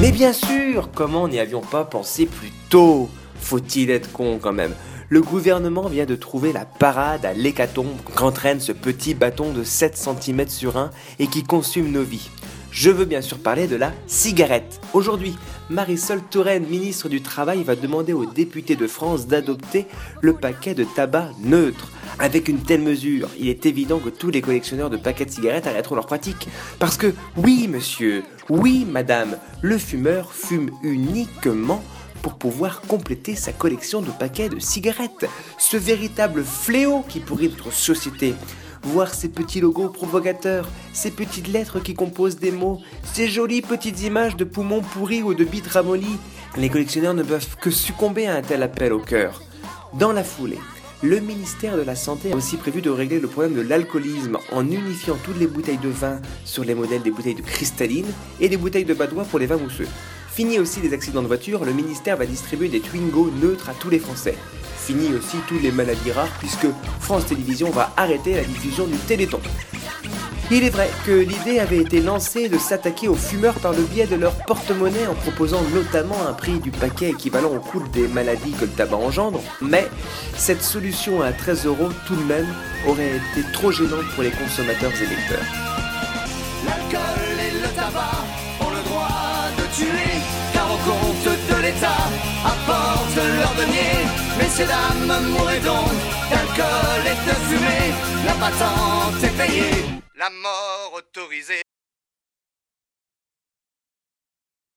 Mais bien sûr, comment n'y avions pas pensé plus tôt? Faut-il être con quand même? Le gouvernement vient de trouver la parade à l'hécatombe qu'entraîne ce petit bâton de 7 cm sur 1 et qui consume nos vies. Je veux bien sûr parler de la cigarette. Aujourd'hui, Marisol Touraine, ministre du Travail, va demander aux députés de France d'adopter le paquet de tabac neutre. Avec une telle mesure, il est évident que tous les collectionneurs de paquets de cigarettes arrêteront leur pratique. Parce que, oui monsieur, oui madame, le fumeur fume uniquement pour pouvoir compléter sa collection de paquets de cigarettes. Ce véritable fléau qui pourrit notre société. Voir ces petits logos provocateurs, ces petites lettres qui composent des mots, ces jolies petites images de poumons pourris ou de bites ramollies. Les collectionneurs ne peuvent que succomber à un tel appel au cœur. Dans la foulée, le ministère de la Santé a aussi prévu de régler le problème de l'alcoolisme en unifiant toutes les bouteilles de vin sur les modèles des bouteilles de cristalline et des bouteilles de badois pour les vins mousseux. Fini aussi les accidents de voiture, le ministère va distribuer des Twingo neutres à tous les Français. Fini aussi toutes les maladies rares puisque France Télévisions va arrêter la diffusion du Téléthon. Il est vrai que l'idée avait été lancée de s'attaquer aux fumeurs par le biais de leur porte-monnaie en proposant notamment un prix du paquet équivalent au coût des maladies que le tabac engendre, mais cette solution à 13 euros tout de même aurait été trop gênante pour les consommateurs et lecteurs. L'alcool et le tabac ont le droit de tuer, apporte leur denier. Messieurs, dames, mourrez donc d'alcool et de fumée, la patente est payée, la mort autorisée.